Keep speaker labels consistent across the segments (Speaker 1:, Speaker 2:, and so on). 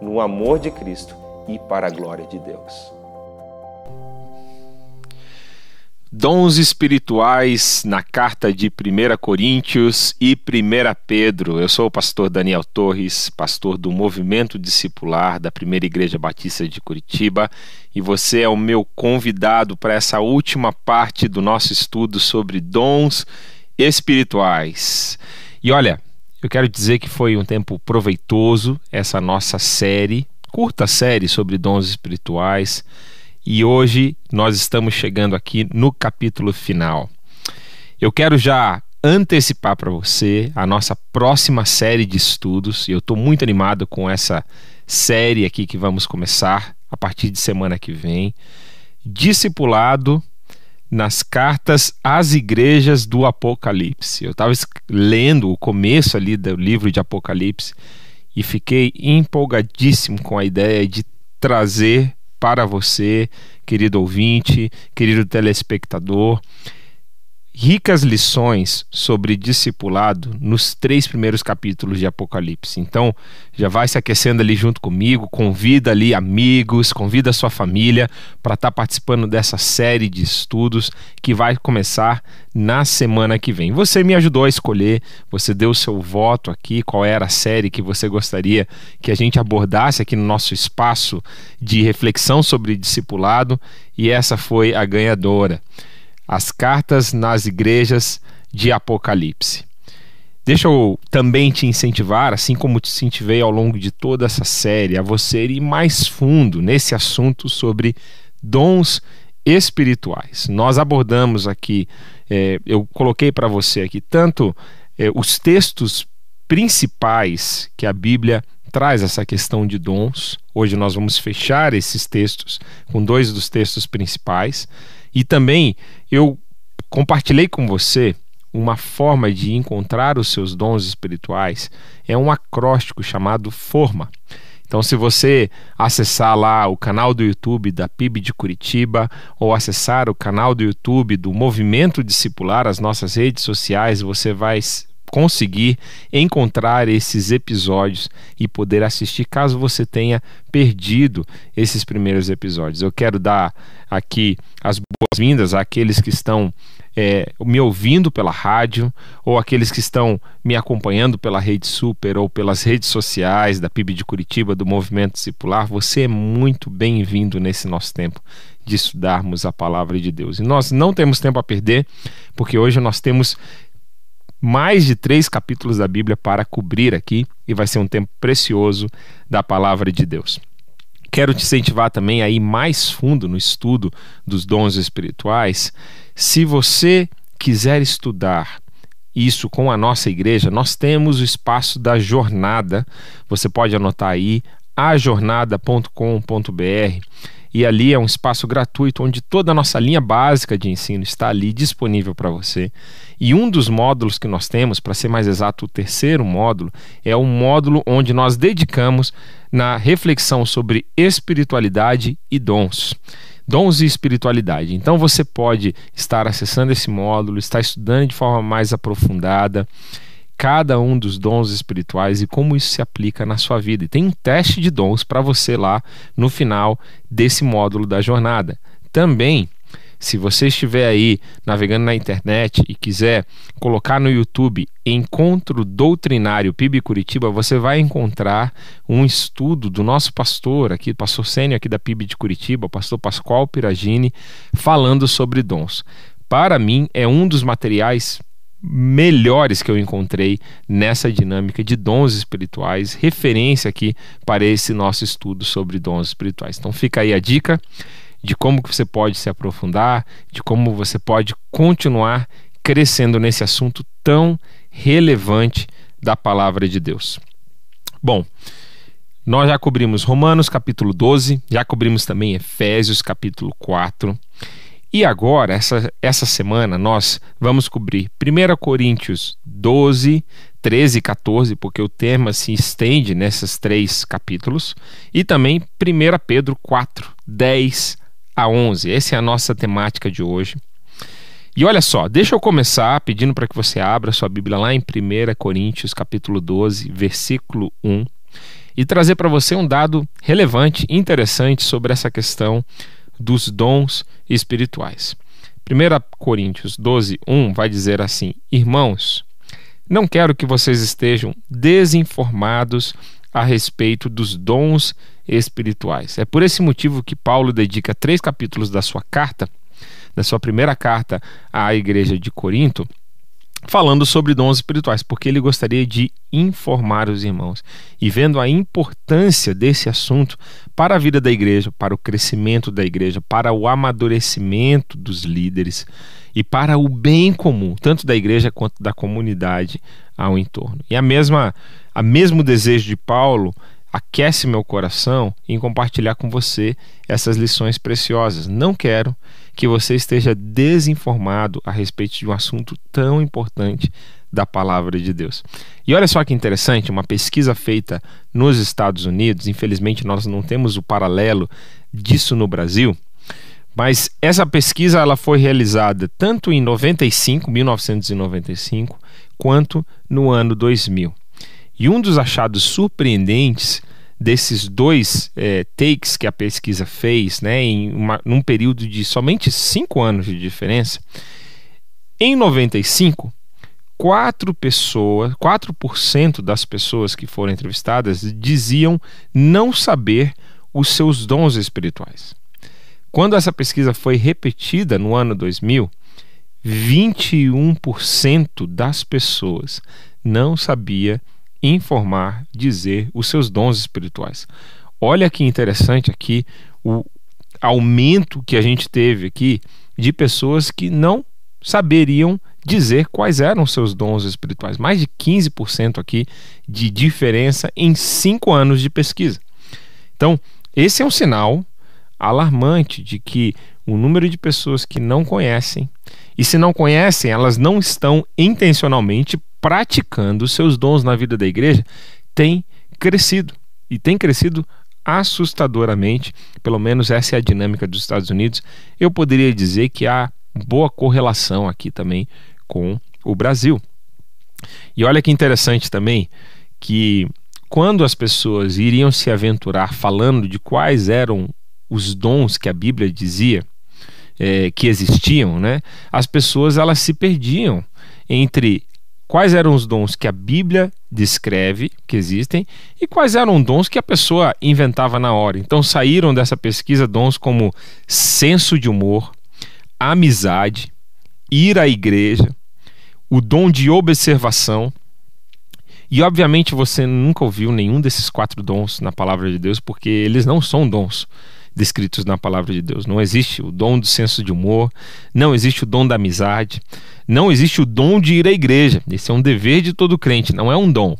Speaker 1: no amor de Cristo e para a glória de Deus.
Speaker 2: Dons espirituais na carta de 1 Coríntios e 1 Pedro. Eu sou o pastor Daniel Torres, pastor do Movimento Discipular da Primeira Igreja Batista de Curitiba, e você é o meu convidado para essa última parte do nosso estudo sobre dons espirituais. E olha, eu quero dizer que foi um tempo proveitoso essa nossa série, curta série sobre dons espirituais, e hoje nós estamos chegando aqui no capítulo final. Eu quero já antecipar para você a nossa próxima série de estudos, e eu estou muito animado com essa série aqui que vamos começar a partir de semana que vem. Discipulado nas cartas às igrejas do Apocalipse. Eu estava lendo o começo ali do livro de Apocalipse e fiquei empolgadíssimo com a ideia de trazer para você, querido ouvinte, querido telespectador, ricas lições sobre discipulado nos três primeiros capítulos de Apocalipse. Então, já vai se aquecendo ali junto comigo, convida ali amigos, convida a sua família para estar tá participando dessa série de estudos que vai começar na semana que vem. Você me ajudou a escolher, você deu o seu voto aqui, qual era a série que você gostaria que a gente abordasse aqui no nosso espaço de reflexão sobre discipulado, e essa foi a ganhadora as cartas nas igrejas de Apocalipse. Deixa eu também te incentivar, assim como te incentivei ao longo de toda essa série, a você ir mais fundo nesse assunto sobre dons espirituais. Nós abordamos aqui, é, eu coloquei para você aqui tanto é, os textos principais que a Bíblia traz essa questão de dons. Hoje nós vamos fechar esses textos com dois dos textos principais. E também eu compartilhei com você uma forma de encontrar os seus dons espirituais. É um acróstico chamado Forma. Então, se você acessar lá o canal do YouTube da PIB de Curitiba ou acessar o canal do YouTube do Movimento Discipular, as nossas redes sociais, você vai conseguir encontrar esses episódios e poder assistir caso você tenha perdido esses primeiros episódios. Eu quero dar aqui as boas-vindas àqueles que estão é, me ouvindo pela rádio ou aqueles que estão me acompanhando pela Rede Super ou pelas redes sociais da PIB de Curitiba, do Movimento Discipular. Você é muito bem-vindo nesse nosso tempo de estudarmos a palavra de Deus. E nós não temos tempo a perder, porque hoje nós temos mais de três capítulos da Bíblia para cobrir aqui e vai ser um tempo precioso da palavra de Deus. Quero te incentivar também a ir mais fundo no estudo dos dons espirituais. Se você quiser estudar isso com a nossa igreja, nós temos o espaço da jornada. Você pode anotar aí ajornada.com.br e ali é um espaço gratuito onde toda a nossa linha básica de ensino está ali disponível para você. E um dos módulos que nós temos, para ser mais exato, o terceiro módulo, é o módulo onde nós dedicamos na reflexão sobre espiritualidade e dons. Dons e espiritualidade. Então você pode estar acessando esse módulo, estar estudando de forma mais aprofundada cada um dos dons espirituais e como isso se aplica na sua vida. E tem um teste de dons para você lá no final desse módulo da jornada. Também Se você estiver aí navegando na internet e quiser colocar no YouTube Encontro Doutrinário PIB Curitiba, você vai encontrar um estudo do nosso pastor aqui, pastor Sênio aqui da PIB de Curitiba, pastor Pascoal Piragini, falando sobre dons. Para mim, é um dos materiais melhores que eu encontrei nessa dinâmica de dons espirituais, referência aqui para esse nosso estudo sobre dons espirituais. Então fica aí a dica de como você pode se aprofundar, de como você pode continuar crescendo nesse assunto tão relevante da palavra de Deus. Bom, nós já cobrimos Romanos capítulo 12, já cobrimos também Efésios capítulo 4. E agora, essa, essa semana, nós vamos cobrir 1 Coríntios 12, 13 e 14, porque o tema se estende nesses três capítulos, e também 1 Pedro 4, 10 a 11. Essa é a nossa temática de hoje. E olha só, deixa eu começar pedindo para que você abra sua Bíblia lá em 1 Coríntios, capítulo 12, versículo 1, e trazer para você um dado relevante, interessante sobre essa questão dos dons espirituais. 1 Coríntios 12, 1 vai dizer assim: Irmãos, não quero que vocês estejam desinformados a respeito dos dons espirituais. É por esse motivo que Paulo dedica três capítulos da sua carta, da sua primeira carta à igreja de Corinto, falando sobre dons espirituais, porque ele gostaria de informar os irmãos. E vendo a importância desse assunto para a vida da igreja, para o crescimento da igreja, para o amadurecimento dos líderes e para o bem comum, tanto da igreja quanto da comunidade ao entorno. E a mesma a mesmo desejo de Paulo aquece meu coração em compartilhar com você essas lições preciosas. Não quero que você esteja desinformado a respeito de um assunto tão importante da palavra de Deus. E olha só que interessante, uma pesquisa feita nos Estados Unidos, infelizmente nós não temos o paralelo disso no Brasil, mas essa pesquisa ela foi realizada tanto em 95, 1995, quanto no ano 2000. E um dos achados surpreendentes desses dois é, takes que a pesquisa fez, né, em uma, num período de somente cinco anos de diferença, em 95, 4 pessoas, 4% das pessoas que foram entrevistadas diziam não saber os seus dons espirituais. Quando essa pesquisa foi repetida no ano 2000, 21% das pessoas não sabia informar, dizer os seus dons espirituais. Olha que interessante aqui o aumento que a gente teve aqui de pessoas que não saberiam dizer quais eram seus dons espirituais. Mais de 15% aqui de diferença em cinco anos de pesquisa. Então, esse é um sinal alarmante de que o número de pessoas que não conhecem, e se não conhecem, elas não estão intencionalmente praticando seus dons na vida da igreja tem crescido e tem crescido assustadoramente, pelo menos essa é a dinâmica dos Estados Unidos. Eu poderia dizer que há boa correlação aqui também com o Brasil. E olha que interessante também que quando as pessoas iriam se aventurar falando de quais eram os dons que a Bíblia dizia é, que existiam, né, as pessoas elas se perdiam entre quais eram os dons que a Bíblia descreve que existem e quais eram dons que a pessoa inventava na hora. Então saíram dessa pesquisa dons como senso de humor, amizade, ir à igreja, o dom de observação. E obviamente você nunca ouviu nenhum desses quatro dons na palavra de Deus, porque eles não são dons descritos na palavra de Deus. Não existe o dom do senso de humor, não existe o dom da amizade, não existe o dom de ir à igreja. Esse é um dever de todo crente, não é um dom.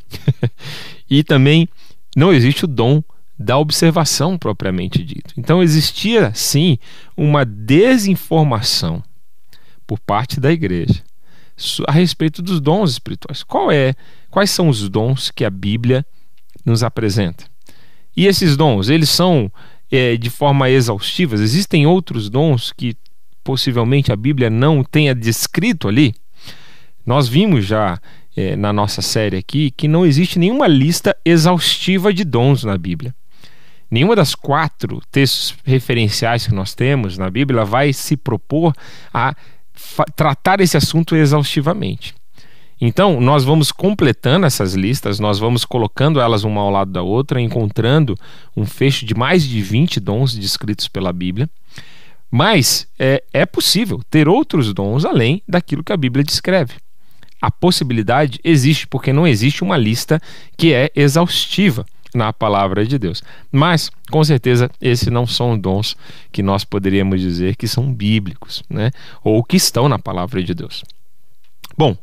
Speaker 2: e também não existe o dom da observação propriamente dito. Então existia sim uma desinformação por parte da igreja a respeito dos dons espirituais. Qual é? Quais são os dons que a Bíblia nos apresenta? E esses dons, eles são é, de forma exaustiva? Existem outros dons que possivelmente a Bíblia não tenha descrito ali? Nós vimos já é, na nossa série aqui que não existe nenhuma lista exaustiva de dons na Bíblia. Nenhuma das quatro textos referenciais que nós temos na Bíblia vai se propor a tratar esse assunto exaustivamente. Então, nós vamos completando essas listas, nós vamos colocando elas uma ao lado da outra, encontrando um fecho de mais de 20 dons descritos pela Bíblia. Mas é, é possível ter outros dons além daquilo que a Bíblia descreve. A possibilidade existe, porque não existe uma lista que é exaustiva na palavra de Deus. Mas, com certeza, esses não são dons que nós poderíamos dizer que são bíblicos, né? ou que estão na palavra de Deus. Bom,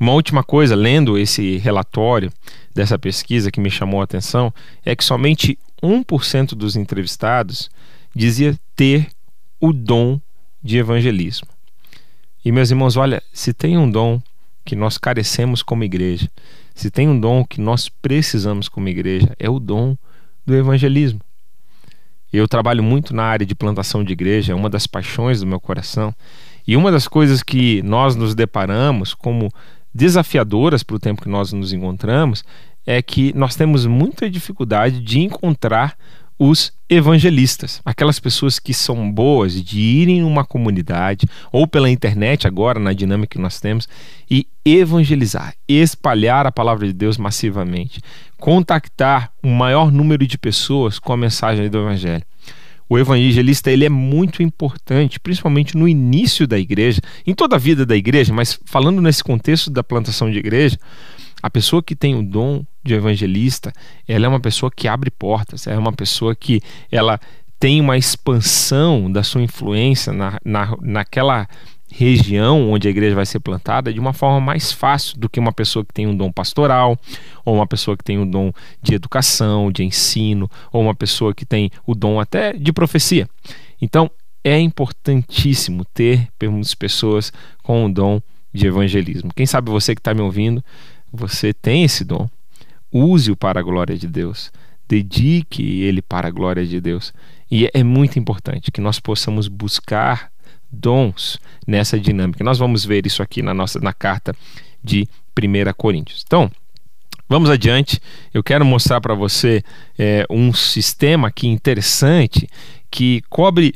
Speaker 2: uma última coisa, lendo esse relatório dessa pesquisa que me chamou a atenção, é que somente 1% dos entrevistados dizia ter o dom de evangelismo. E meus irmãos, olha, se tem um dom que nós carecemos como igreja, se tem um dom que nós precisamos como igreja, é o dom do evangelismo. Eu trabalho muito na área de plantação de igreja, é uma das paixões do meu coração. E uma das coisas que nós nos deparamos como desafiadoras para o tempo que nós nos encontramos é que nós temos muita dificuldade de encontrar os evangelistas, aquelas pessoas que são boas de irem numa comunidade ou pela internet agora na dinâmica que nós temos e evangelizar, espalhar a palavra de Deus massivamente, contactar o maior número de pessoas com a mensagem do evangelho. O evangelista ele é muito importante, principalmente no início da igreja, em toda a vida da igreja, mas falando nesse contexto da plantação de igreja, a pessoa que tem o dom de evangelista, ela é uma pessoa que abre portas, é uma pessoa que ela tem uma expansão da sua influência na, na, naquela região onde a igreja vai ser plantada de uma forma mais fácil do que uma pessoa que tem um dom pastoral, ou uma pessoa que tem um dom de educação, de ensino, ou uma pessoa que tem o dom até de profecia. Então, é importantíssimo ter pessoas com o dom de evangelismo. Quem sabe você que está me ouvindo, você tem esse dom, use-o para a glória de Deus, dedique ele para a glória de Deus. E é muito importante que nós possamos buscar dons nessa dinâmica. Nós vamos ver isso aqui na nossa na carta de 1 Coríntios. Então, vamos adiante. Eu quero mostrar para você é, um sistema aqui interessante que cobre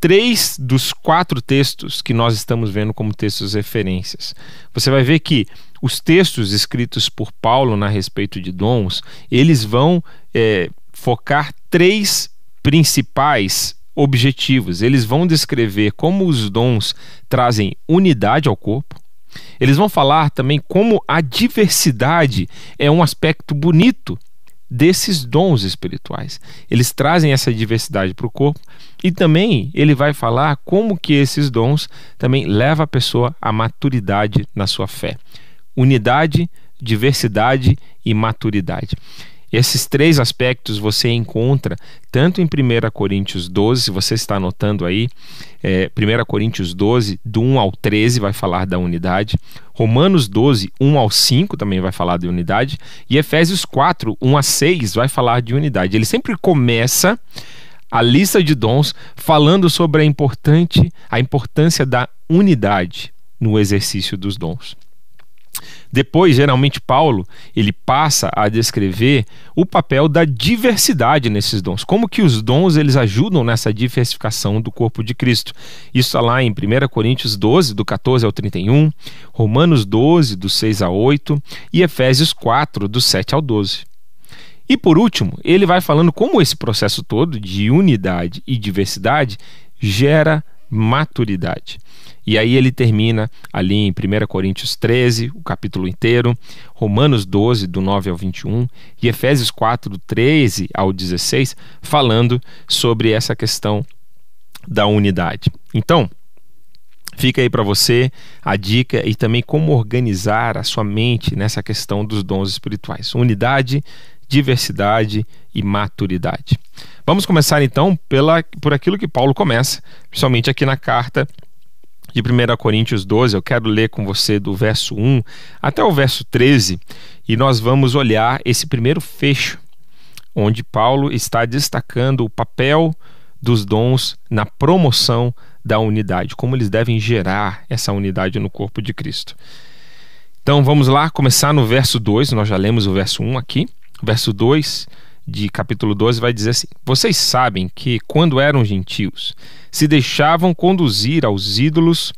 Speaker 2: três dos quatro textos que nós estamos vendo como textos referências. Você vai ver que os textos escritos por Paulo na respeito de dons, eles vão é, focar três principais objetivos. Eles vão descrever como os dons trazem unidade ao corpo. Eles vão falar também como a diversidade é um aspecto bonito desses dons espirituais. Eles trazem essa diversidade para o corpo e também ele vai falar como que esses dons também levam a pessoa à maturidade na sua fé. Unidade, diversidade e maturidade. Esses três aspectos você encontra tanto em 1 Coríntios 12, se você está anotando aí, é, 1 Coríntios 12, do 1 ao 13, vai falar da unidade. Romanos 12, 1 ao 5 também vai falar de unidade. E Efésios 4, 1 a 6 vai falar de unidade. Ele sempre começa a lista de dons falando sobre a, importante, a importância da unidade no exercício dos dons. Depois, geralmente, Paulo ele passa a descrever o papel da diversidade nesses dons. Como que os dons eles ajudam nessa diversificação do corpo de Cristo. Isso está lá em 1 Coríntios 12, do 14 ao 31, Romanos 12, do 6 a 8 e Efésios 4, do 7 ao 12. E por último, ele vai falando como esse processo todo de unidade e diversidade gera maturidade. E aí ele termina ali em 1 Coríntios 13, o capítulo inteiro, Romanos 12, do 9 ao 21, e Efésios 4, do 13 ao 16, falando sobre essa questão da unidade. Então, Fica aí para você a dica e também como organizar a sua mente nessa questão dos dons espirituais. Unidade, diversidade e maturidade. Vamos começar então pela, por aquilo que Paulo começa, principalmente aqui na carta de 1 Coríntios 12, eu quero ler com você do verso 1 até o verso 13 e nós vamos olhar esse primeiro fecho, onde Paulo está destacando o papel dos dons na promoção da unidade, como eles devem gerar essa unidade no corpo de Cristo. Então vamos lá, começar no verso 2, nós já lemos o verso 1 aqui. Verso 2 de capítulo 12 vai dizer assim: Vocês sabem que, quando eram gentios, se deixavam conduzir aos ídolos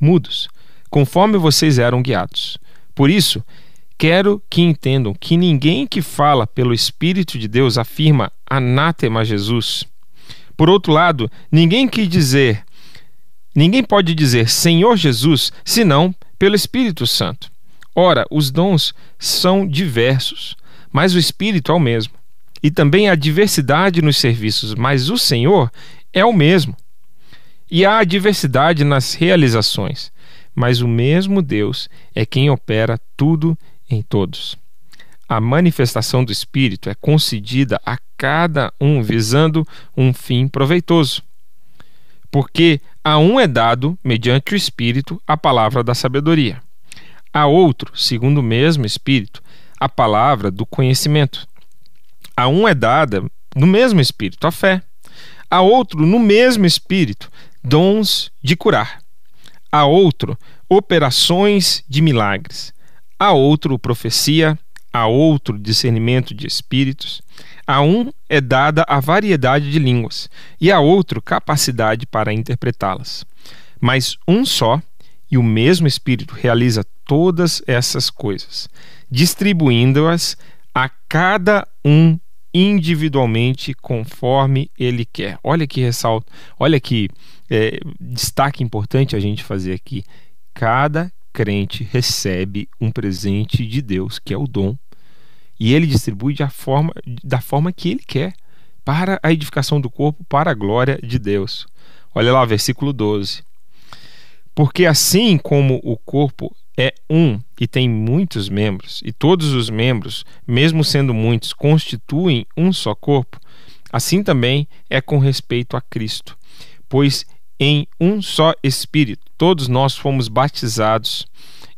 Speaker 2: mudos, conforme vocês eram guiados. Por isso, quero que entendam que ninguém que fala pelo Espírito de Deus afirma anátema Jesus. Por outro lado, ninguém que dizer Ninguém pode dizer Senhor Jesus senão pelo Espírito Santo. Ora, os dons são diversos, mas o Espírito é o mesmo. E também há diversidade nos serviços, mas o Senhor é o mesmo. E há diversidade nas realizações, mas o mesmo Deus é quem opera tudo em todos. A manifestação do Espírito é concedida a cada um visando um fim proveitoso. Porque a um é dado, mediante o Espírito, a palavra da sabedoria a outro, segundo o mesmo Espírito, a palavra do conhecimento. A um é dada, no mesmo Espírito, a fé. A outro, no mesmo Espírito, dons de curar. A outro, operações de milagres. A outro, profecia. A outro, discernimento de espíritos. A um é dada a variedade de línguas, e a outro, capacidade para interpretá-las. Mas um só e o mesmo Espírito realiza todas essas coisas, distribuindo-as a cada um individualmente conforme ele quer. Olha que ressalto, olha que é, destaque importante a gente fazer aqui. Cada crente recebe um presente de Deus, que é o dom, e ele distribui de forma, da forma que ele quer, para a edificação do corpo, para a glória de Deus. Olha lá, versículo 12. Porque assim como o corpo é um e tem muitos membros, e todos os membros, mesmo sendo muitos, constituem um só corpo, assim também é com respeito a Cristo. Pois em um só Espírito todos nós fomos batizados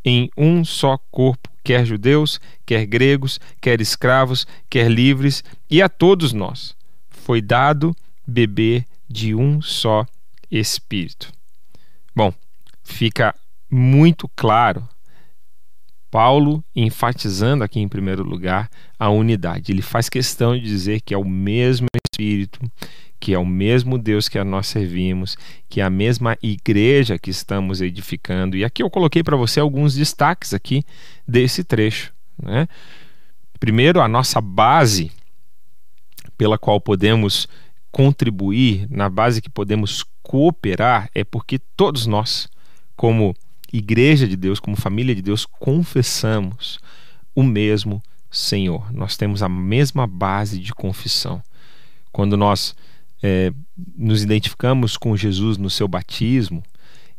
Speaker 2: em um só corpo, quer judeus, quer gregos, quer escravos, quer livres, e a todos nós foi dado beber de um só Espírito. Bom, fica muito claro Paulo enfatizando aqui em primeiro lugar a unidade. Ele faz questão de dizer que é o mesmo Espírito, que é o mesmo Deus que nós servimos, que é a mesma igreja que estamos edificando. E aqui eu coloquei para você alguns destaques aqui desse trecho. Né? Primeiro, a nossa base pela qual podemos contribuir, na base que podemos cooperar, é porque todos nós como igreja de Deus, como família de Deus, confessamos o mesmo Senhor. Nós temos a mesma base de confissão. Quando nós é, nos identificamos com Jesus no seu batismo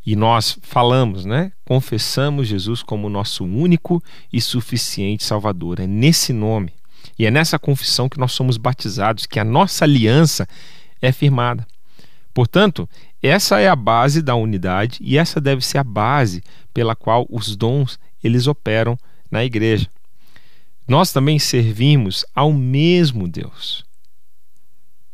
Speaker 2: e nós falamos, né? Confessamos Jesus como nosso único e suficiente Salvador. É nesse nome e é nessa confissão que nós somos batizados, que a nossa aliança é firmada. Portanto, essa é a base da unidade e essa deve ser a base pela qual os dons eles operam na igreja. Nós também servimos ao mesmo Deus.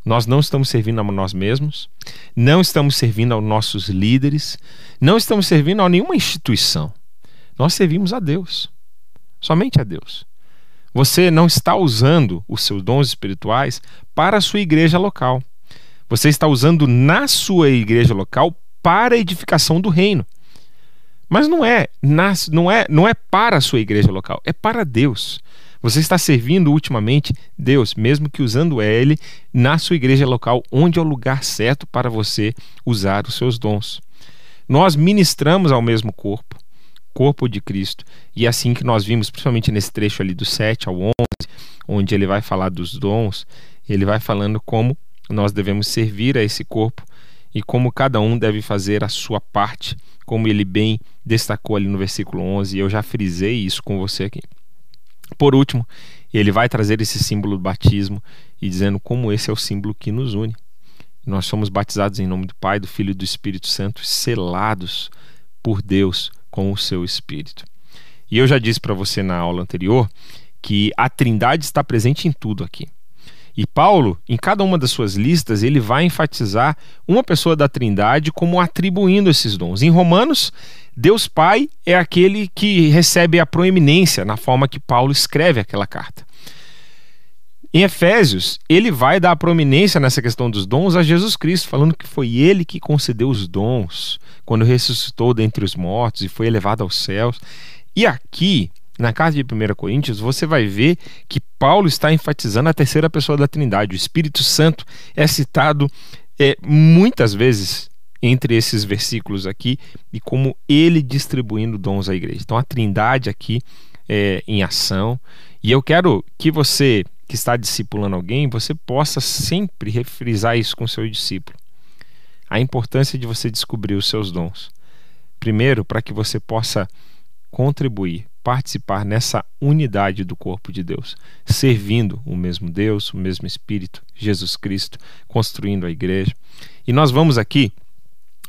Speaker 2: Nós não estamos servindo a nós mesmos, não estamos servindo aos nossos líderes, não estamos servindo a nenhuma instituição. Nós servimos a Deus, somente a Deus. Você não está usando os seus dons espirituais para a sua igreja local. Você está usando na sua igreja local para a edificação do reino. Mas não é, nas, não é, não é para a sua igreja local, é para Deus. Você está servindo ultimamente Deus, mesmo que usando Ele na sua igreja local, onde é o lugar certo para você usar os seus dons. Nós ministramos ao mesmo corpo, corpo de Cristo, e é assim que nós vimos, principalmente nesse trecho ali do 7 ao 11, onde ele vai falar dos dons, ele vai falando como nós devemos servir a esse corpo e como cada um deve fazer a sua parte, como ele bem destacou ali no versículo 11, e eu já frisei isso com você aqui. Por último, ele vai trazer esse símbolo do batismo e dizendo como esse é o símbolo que nos une. Nós somos batizados em nome do Pai, do Filho e do Espírito Santo, selados por Deus com o seu Espírito. E eu já disse para você na aula anterior que a Trindade está presente em tudo aqui. E Paulo, em cada uma das suas listas, ele vai enfatizar uma pessoa da Trindade como atribuindo esses dons. Em Romanos, Deus Pai é aquele que recebe a proeminência na forma que Paulo escreve aquela carta. Em Efésios, ele vai dar prominência nessa questão dos dons a Jesus Cristo, falando que foi ele que concedeu os dons quando ressuscitou dentre os mortos e foi elevado aos céus. E aqui, na carta de 1 Coríntios, você vai ver que Paulo está enfatizando a terceira pessoa da Trindade. O Espírito Santo é citado é, muitas vezes entre esses versículos aqui e como ele distribuindo dons à igreja. Então, a Trindade aqui é, em ação. E eu quero que você que está discipulando alguém, você possa sempre refrisar isso com seu discípulo. A importância de você descobrir os seus dons. Primeiro, para que você possa contribuir, participar nessa unidade do corpo de Deus, servindo o mesmo Deus, o mesmo Espírito, Jesus Cristo, construindo a igreja. E nós vamos aqui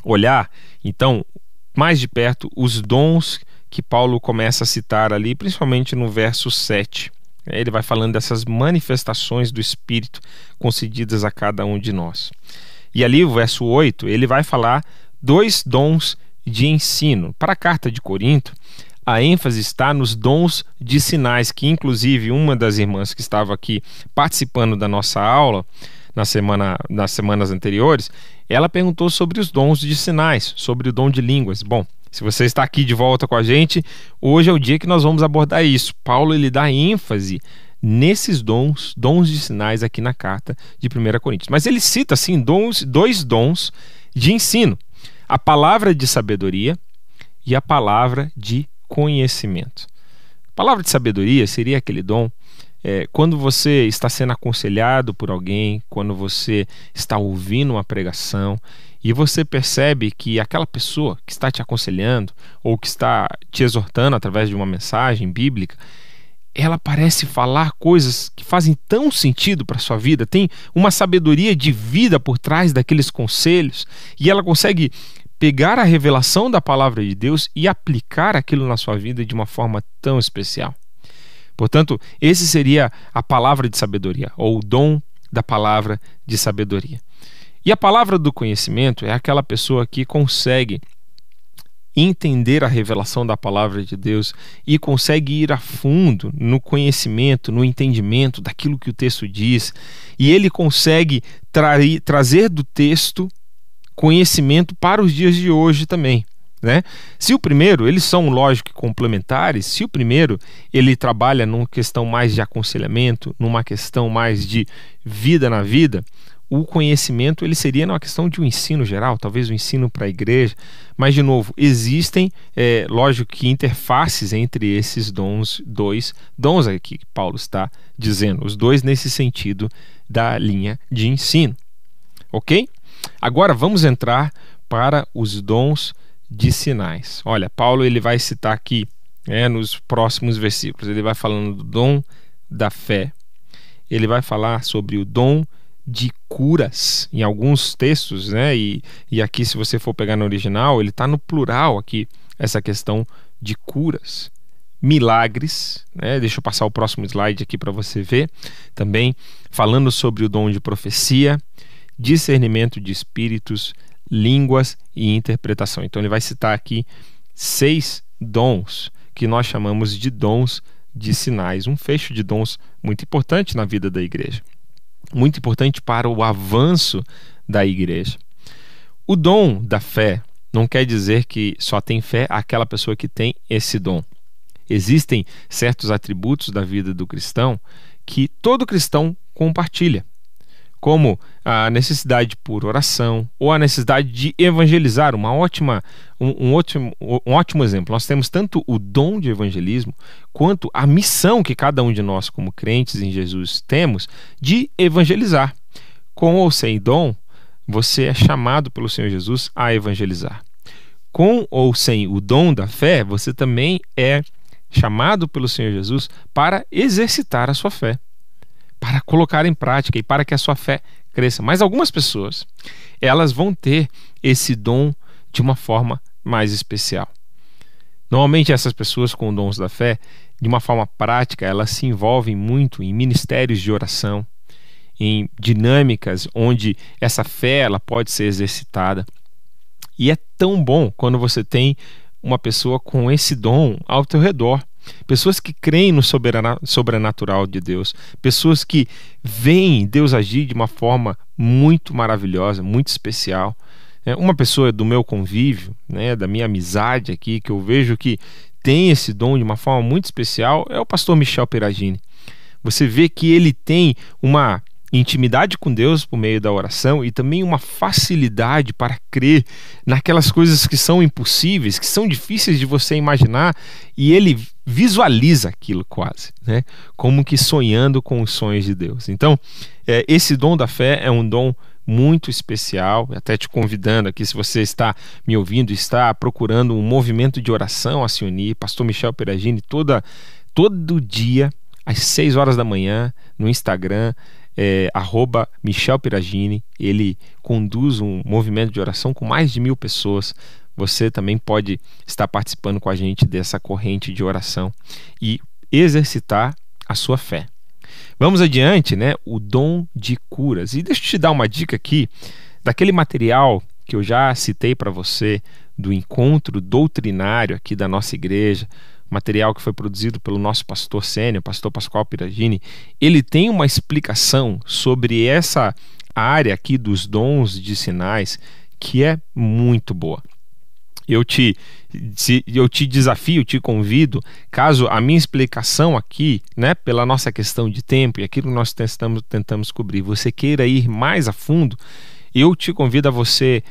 Speaker 2: olhar, então, mais de perto os dons que Paulo começa a citar ali, principalmente no verso 7. Ele vai falando dessas manifestações do Espírito concedidas a cada um de nós. E ali, o verso 8, ele vai falar dois dons de ensino. Para a carta de Corinto, a ênfase está nos dons de sinais, que inclusive uma das irmãs que estava aqui participando da nossa aula na semana, nas semanas anteriores, ela perguntou sobre os dons de sinais, sobre o dom de línguas. Bom, se você está aqui de volta com a gente, hoje é o dia que nós vamos abordar isso. Paulo ele dá ênfase nesses dons, dons de sinais aqui na carta de 1 Coríntios. Mas ele cita assim dons, dois dons de ensino: a palavra de sabedoria e a palavra de conhecimento. A palavra de sabedoria seria aquele dom é, quando você está sendo aconselhado por alguém, quando você está ouvindo uma pregação e você percebe que aquela pessoa que está te aconselhando ou que está te exortando através de uma mensagem bíblica, ela parece falar coisas que fazem tão sentido para sua vida, tem uma sabedoria de vida por trás daqueles conselhos e ela consegue pegar a revelação da palavra de Deus e aplicar aquilo na sua vida de uma forma tão especial. Portanto, esse seria a palavra de sabedoria, ou o dom da palavra de sabedoria. E a palavra do conhecimento é aquela pessoa que consegue entender a revelação da palavra de Deus e consegue ir a fundo no conhecimento, no entendimento daquilo que o texto diz, e ele consegue tra trazer do texto conhecimento para os dias de hoje também. Né? Se o primeiro, eles são lógico complementares, se o primeiro ele trabalha numa questão mais de aconselhamento, numa questão mais de vida na vida, o conhecimento ele seria uma questão de um ensino geral, talvez um ensino para a igreja, mas de novo existem, é, lógico que interfaces entre esses dons, dois dons aqui que Paulo está dizendo, os dois nesse sentido da linha de ensino, ok? Agora vamos entrar para os dons de sinais. Olha, Paulo ele vai citar aqui é, nos próximos versículos, ele vai falando do dom da fé, ele vai falar sobre o dom de curas em alguns textos, né? E, e aqui, se você for pegar no original, ele está no plural aqui, essa questão de curas. Milagres, né? deixa eu passar o próximo slide aqui para você ver. Também falando sobre o dom de profecia, discernimento de espíritos, línguas e interpretação. Então, ele vai citar aqui seis dons que nós chamamos de dons de sinais, um fecho de dons muito importante na vida da igreja muito importante para o avanço da igreja. O dom da fé não quer dizer que só tem fé aquela pessoa que tem esse dom. Existem certos atributos da vida do cristão que todo cristão compartilha como a necessidade por oração ou a necessidade de evangelizar. Uma ótima, um, um, ótimo, um ótimo exemplo. Nós temos tanto o dom de evangelismo quanto a missão que cada um de nós, como crentes em Jesus, temos de evangelizar. Com ou sem dom, você é chamado pelo Senhor Jesus a evangelizar. Com ou sem o dom da fé, você também é chamado pelo Senhor Jesus para exercitar a sua fé para colocar em prática e para que a sua fé cresça. Mas algumas pessoas, elas vão ter esse dom de uma forma mais especial. Normalmente essas pessoas com dons da fé, de uma forma prática, elas se envolvem muito em ministérios de oração, em dinâmicas onde essa fé ela pode ser exercitada. E é tão bom quando você tem uma pessoa com esse dom ao teu redor. Pessoas que creem no sobrenatural de Deus, pessoas que veem Deus agir de uma forma muito maravilhosa, muito especial. É, uma pessoa do meu convívio, né, da minha amizade aqui, que eu vejo que tem esse dom de uma forma muito especial, é o pastor Michel Peragini. Você vê que ele tem uma intimidade com Deus por meio da oração e também uma facilidade para crer naquelas coisas que são impossíveis, que são difíceis de você imaginar, e ele visualiza aquilo quase, né? Como que sonhando com os sonhos de Deus. Então, é, esse dom da fé é um dom muito especial, até te convidando aqui, se você está me ouvindo, está procurando um movimento de oração a se unir, Pastor Michel Peragini, toda, todo dia, às 6 horas da manhã, no Instagram, é, Michel Peragini, ele conduz um movimento de oração com mais de mil pessoas. Você também pode estar participando com a gente dessa corrente de oração e exercitar a sua fé. Vamos adiante, né? O dom de curas. E deixa eu te dar uma dica aqui daquele material que eu já citei para você do encontro doutrinário aqui da nossa igreja, material que foi produzido pelo nosso pastor sênior, pastor Pascoal Piragini, ele tem uma explicação sobre essa área aqui dos dons de sinais que é muito boa. Eu te, eu te desafio, te convido, caso a minha explicação aqui, né, pela nossa questão de tempo e aquilo que nós tentamos, tentamos cobrir, você queira ir mais a fundo, eu te convido a você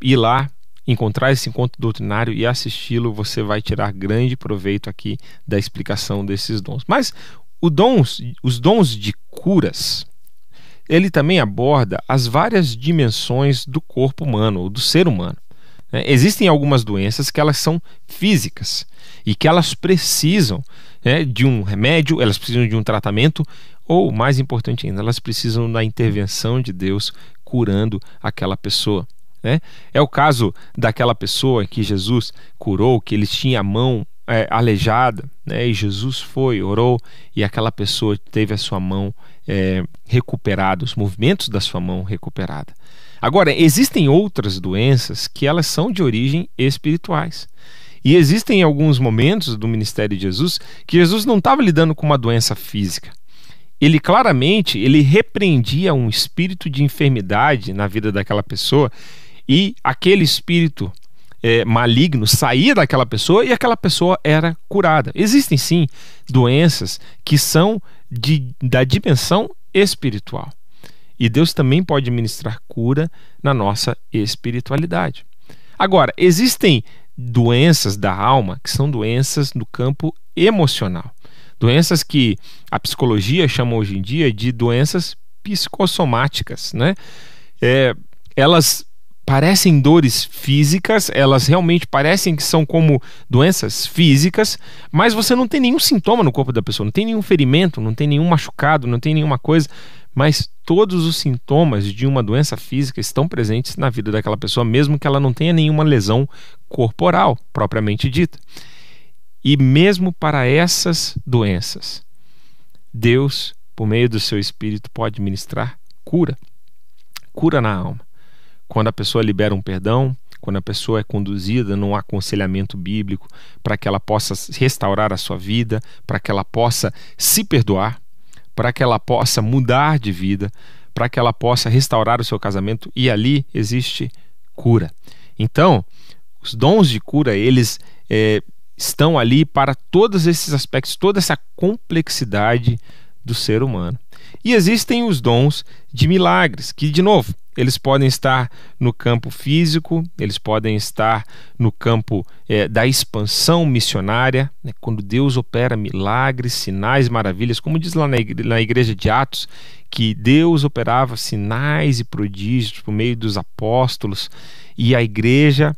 Speaker 2: ir lá encontrar esse encontro doutrinário e assisti-lo, você vai tirar grande proveito aqui da explicação desses dons. Mas dons, os dons de curas, ele também aborda as várias dimensões do corpo humano, ou do ser humano. Né? Existem algumas doenças que elas são físicas e que elas precisam né, de um remédio, elas precisam de um tratamento, ou mais importante ainda, elas precisam da intervenção de Deus curando aquela pessoa. Né? É o caso daquela pessoa que Jesus curou, que ele tinha a mão é, aleijada, né? e Jesus foi, orou, e aquela pessoa teve a sua mão é, recuperada, os movimentos da sua mão recuperada. Agora, existem outras doenças que elas são de origem espirituais. E existem alguns momentos do ministério de Jesus que Jesus não estava lidando com uma doença física. Ele claramente ele repreendia um espírito de enfermidade na vida daquela pessoa e aquele espírito é, maligno saía daquela pessoa e aquela pessoa era curada. Existem sim doenças que são de, da dimensão espiritual. E Deus também pode ministrar cura na nossa espiritualidade. Agora, existem doenças da alma que são doenças do campo emocional. Doenças que a psicologia chama hoje em dia de doenças psicossomáticas, né? É, elas parecem dores físicas, elas realmente parecem que são como doenças físicas, mas você não tem nenhum sintoma no corpo da pessoa, não tem nenhum ferimento, não tem nenhum machucado, não tem nenhuma coisa, mas todos os sintomas de uma doença física estão presentes na vida daquela pessoa, mesmo que ela não tenha nenhuma lesão corporal propriamente dita. E mesmo para essas doenças, Deus, por meio do seu espírito, pode ministrar cura, cura na alma quando a pessoa libera um perdão, quando a pessoa é conduzida num aconselhamento bíblico para que ela possa restaurar a sua vida, para que ela possa se perdoar, para que ela possa mudar de vida, para que ela possa restaurar o seu casamento e ali existe cura. Então, os dons de cura, eles é, estão ali para todos esses aspectos, toda essa complexidade do ser humano. E existem os dons de milagres, que, de novo, eles podem estar no campo físico, eles podem estar no campo é, da expansão missionária, né, quando Deus opera milagres, sinais, maravilhas, como diz lá na igreja, na igreja de Atos, que Deus operava sinais e prodígios por meio dos apóstolos e a igreja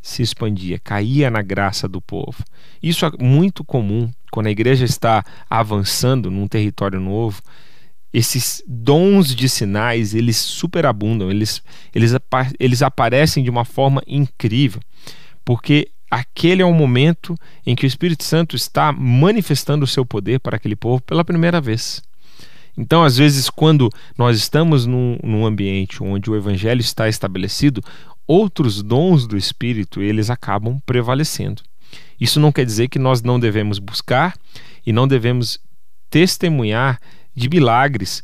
Speaker 2: se expandia, caía na graça do povo. Isso é muito comum quando a igreja está avançando num território novo esses dons de sinais eles superabundam, eles, eles, eles aparecem de uma forma incrível, porque aquele é o momento em que o Espírito Santo está manifestando o seu poder para aquele povo pela primeira vez. Então, às vezes, quando nós estamos num, num ambiente onde o Evangelho está estabelecido, outros dons do Espírito eles acabam prevalecendo. Isso não quer dizer que nós não devemos buscar e não devemos testemunhar de milagres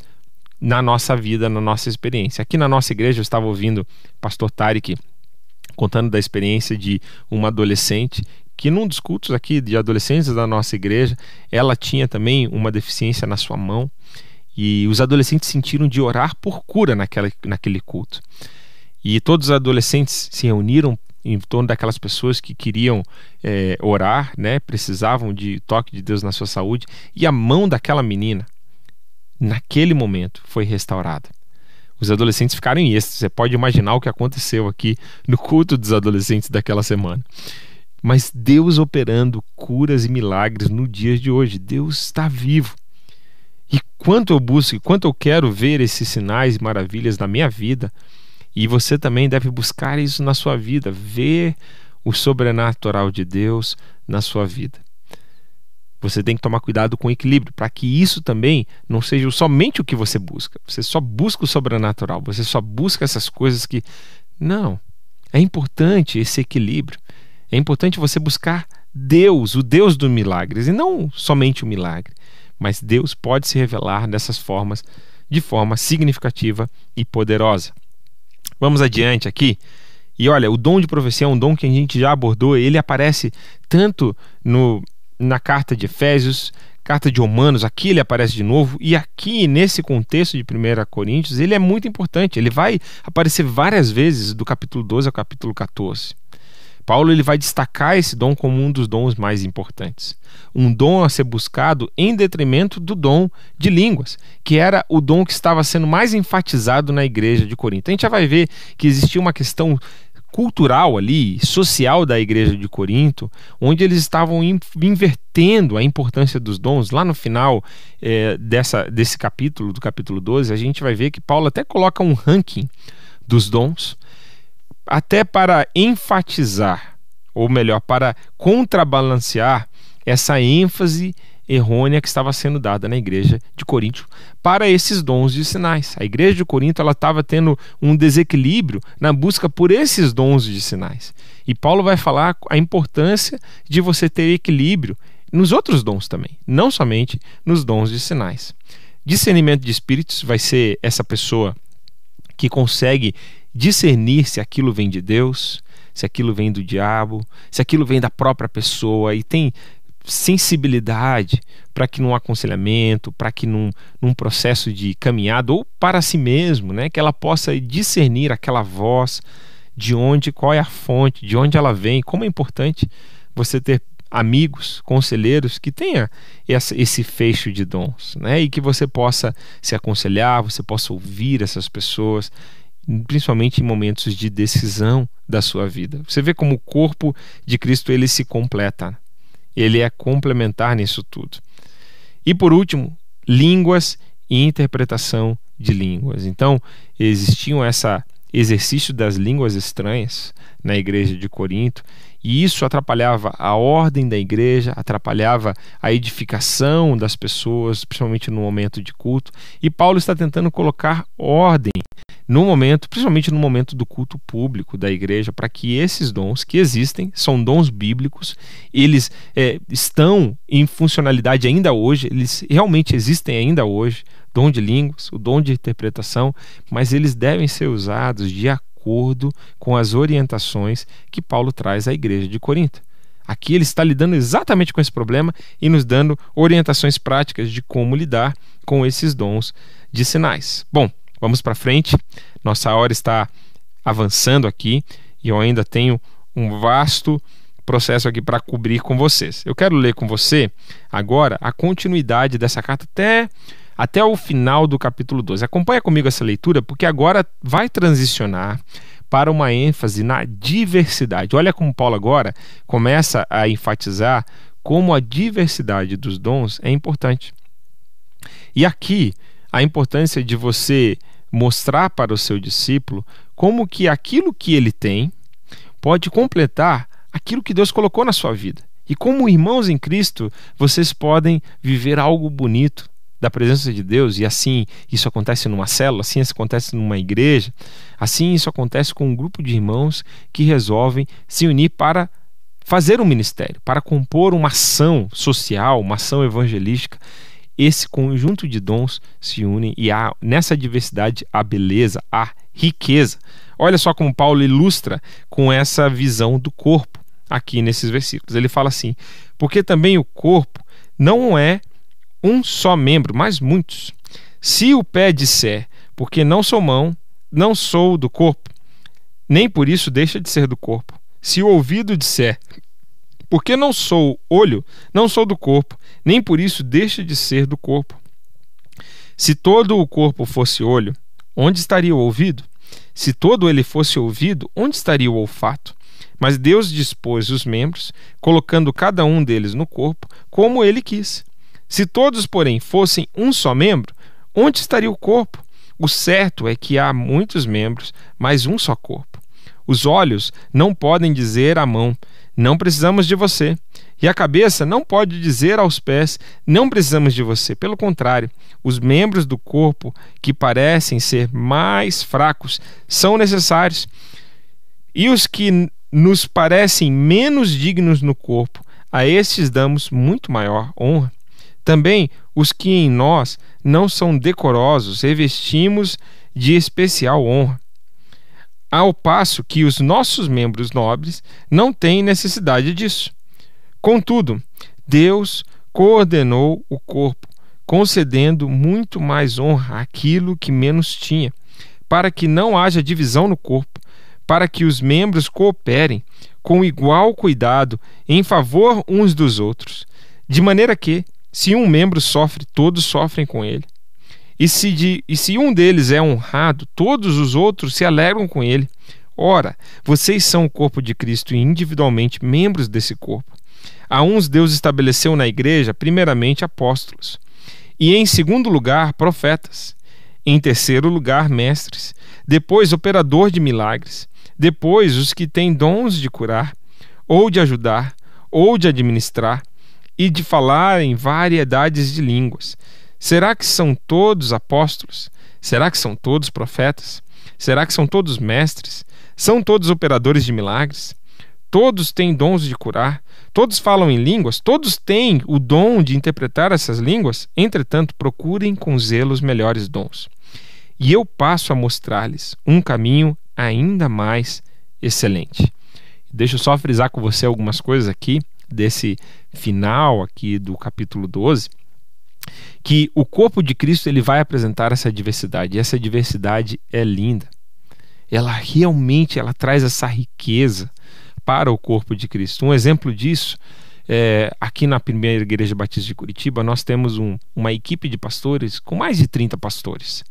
Speaker 2: na nossa vida, na nossa experiência. Aqui na nossa igreja eu estava ouvindo pastor Tarek contando da experiência de uma adolescente que num dos cultos aqui de adolescentes da nossa igreja, ela tinha também uma deficiência na sua mão e os adolescentes sentiram de orar por cura naquela, naquele culto. E todos os adolescentes se reuniram em torno daquelas pessoas que queriam é, orar, né, precisavam de toque de Deus na sua saúde, e a mão daquela menina, naquele momento, foi restaurada. Os adolescentes ficaram em êxtase. Você pode imaginar o que aconteceu aqui no culto dos adolescentes daquela semana. Mas Deus operando curas e milagres no dia de hoje. Deus está vivo. E quanto eu busco, quanto eu quero ver esses sinais e maravilhas na minha vida, e você também deve buscar isso na sua vida, ver o sobrenatural de Deus na sua vida. Você tem que tomar cuidado com o equilíbrio, para que isso também não seja somente o que você busca. Você só busca o sobrenatural, você só busca essas coisas que. Não. É importante esse equilíbrio. É importante você buscar Deus, o Deus dos milagres, e não somente o milagre, mas Deus pode se revelar dessas formas, de forma significativa e poderosa. Vamos adiante aqui. E olha, o dom de profecia é um dom que a gente já abordou, ele aparece tanto no, na carta de Efésios, carta de Romanos, aqui ele aparece de novo, e aqui nesse contexto de 1 Coríntios, ele é muito importante, ele vai aparecer várias vezes do capítulo 12 ao capítulo 14. Paulo ele vai destacar esse dom como um dos dons mais importantes. Um dom a ser buscado em detrimento do dom de línguas, que era o dom que estava sendo mais enfatizado na igreja de Corinto. A gente já vai ver que existia uma questão cultural ali, social da igreja de Corinto, onde eles estavam invertendo a importância dos dons. Lá no final é, dessa, desse capítulo, do capítulo 12, a gente vai ver que Paulo até coloca um ranking dos dons até para enfatizar, ou melhor, para contrabalancear essa ênfase errônea que estava sendo dada na igreja de Corinto para esses dons de sinais. A igreja de Corinto ela estava tendo um desequilíbrio na busca por esses dons de sinais. E Paulo vai falar a importância de você ter equilíbrio nos outros dons também, não somente nos dons de sinais. Discernimento de espíritos vai ser essa pessoa que consegue discernir se aquilo vem de Deus, se aquilo vem do diabo, se aquilo vem da própria pessoa e tem sensibilidade para que num aconselhamento, para que num, num processo de caminhada ou para si mesmo, né, que ela possa discernir aquela voz, de onde, qual é a fonte, de onde ela vem, como é importante você ter amigos, conselheiros que tenha esse fecho de dons, né? E que você possa se aconselhar, você possa ouvir essas pessoas principalmente em momentos de decisão da sua vida. Você vê como o corpo de Cristo ele se completa. Ele é complementar nisso tudo. E por último, línguas e interpretação de línguas. Então, existiam essa exercício das línguas estranhas na igreja de Corinto, e isso atrapalhava a ordem da igreja, atrapalhava a edificação das pessoas, principalmente no momento de culto. E Paulo está tentando colocar ordem no momento, principalmente no momento do culto público da igreja, para que esses dons que existem, são dons bíblicos, eles é, estão em funcionalidade ainda hoje, eles realmente existem ainda hoje, dom de línguas, o dom de interpretação, mas eles devem ser usados de acordo com as orientações que Paulo traz à igreja de Corinto. Aqui ele está lidando exatamente com esse problema e nos dando orientações práticas de como lidar com esses dons de sinais. Bom, Vamos para frente. Nossa hora está avançando aqui e eu ainda tenho um vasto processo aqui para cobrir com vocês. Eu quero ler com você agora a continuidade dessa carta até até o final do capítulo 12. Acompanha comigo essa leitura porque agora vai transicionar para uma ênfase na diversidade. Olha como Paulo agora começa a enfatizar como a diversidade dos dons é importante. E aqui a importância de você mostrar para o seu discípulo como que aquilo que ele tem pode completar aquilo que Deus colocou na sua vida. E como irmãos em Cristo, vocês podem viver algo bonito da presença de Deus, e assim isso acontece numa célula, assim isso acontece numa igreja, assim isso acontece com um grupo de irmãos que resolvem se unir para fazer um ministério, para compor uma ação social, uma ação evangelística, esse conjunto de dons se unem e há nessa diversidade a beleza, a riqueza. Olha só como Paulo ilustra com essa visão do corpo aqui nesses versículos. Ele fala assim: porque também o corpo não é um só membro, mas muitos. Se o pé disser, porque não sou mão, não sou do corpo, nem por isso deixa de ser do corpo. Se o ouvido disser, porque não sou olho, não sou do corpo, nem por isso deixa de ser do corpo. Se todo o corpo fosse olho, onde estaria o ouvido? Se todo ele fosse ouvido, onde estaria o olfato? Mas Deus dispôs os membros, colocando cada um deles no corpo, como ele quis. Se todos, porém, fossem um só membro, onde estaria o corpo? O certo é que há muitos membros, mas um só corpo. Os olhos não podem dizer à mão: Não precisamos de você. E a cabeça não pode dizer aos pés: Não precisamos de você. Pelo contrário, os membros do corpo que parecem ser mais fracos são necessários. E os que nos parecem menos dignos no corpo, a estes damos muito maior honra. Também os que em nós não são decorosos, revestimos de especial honra ao passo que os nossos membros nobres não têm necessidade disso. Contudo, Deus coordenou o corpo, concedendo muito mais honra àquilo que menos tinha, para que não haja divisão no corpo, para que os membros cooperem com igual cuidado em favor uns dos outros, de maneira que, se um membro sofre, todos sofrem com ele. E se, de, e se um deles é honrado, todos os outros se alegram com ele. Ora, vocês são o corpo de Cristo e individualmente membros desse corpo. A uns Deus estabeleceu na igreja, primeiramente, apóstolos, e em segundo lugar, profetas, em terceiro lugar, mestres, depois, operador de milagres, depois, os que têm dons de curar, ou de ajudar, ou de administrar, e de falar em variedades de línguas. Será que são todos apóstolos? Será que são todos profetas? Será que são todos mestres? São todos operadores de milagres? Todos têm dons de curar? Todos falam em línguas? Todos têm o dom de interpretar essas línguas? Entretanto, procurem com zelo os melhores dons. E eu passo a mostrar-lhes um caminho ainda mais excelente. Deixa eu só frisar com você algumas coisas aqui desse final aqui do capítulo 12 que o corpo de Cristo ele vai apresentar essa diversidade. E essa diversidade é linda. Ela realmente ela traz essa riqueza para o corpo de Cristo. Um exemplo disso é, aqui na primeira igreja batista de Curitiba, nós temos um, uma equipe de pastores com mais de 30 pastores.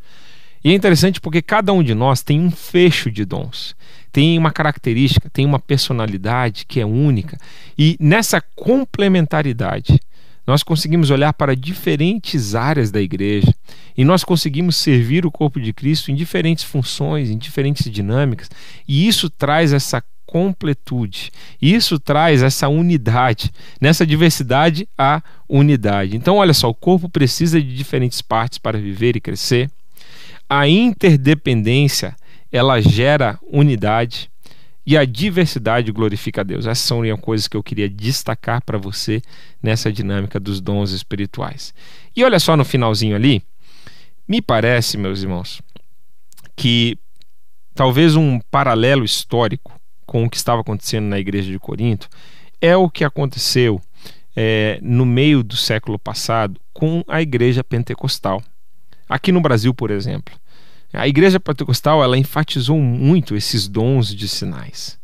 Speaker 2: E é interessante porque cada um de nós tem um fecho de dons, tem uma característica, tem uma personalidade que é única. E nessa complementaridade, nós conseguimos olhar para diferentes áreas da igreja e nós conseguimos servir o corpo de Cristo em diferentes funções, em diferentes dinâmicas, e isso traz essa completude. Isso traz essa unidade. Nessa diversidade há unidade. Então, olha só, o corpo precisa de diferentes partes para viver e crescer. A interdependência, ela gera unidade e a diversidade glorifica a Deus. Essas são coisas que eu queria destacar para você nessa dinâmica dos dons espirituais. E olha só no finalzinho ali, me parece, meus irmãos, que talvez um paralelo histórico com o que estava acontecendo na igreja de Corinto é o que aconteceu é, no meio do século passado com a igreja pentecostal. Aqui no Brasil, por exemplo. A igreja pentecostal ela enfatizou muito esses dons de sinais.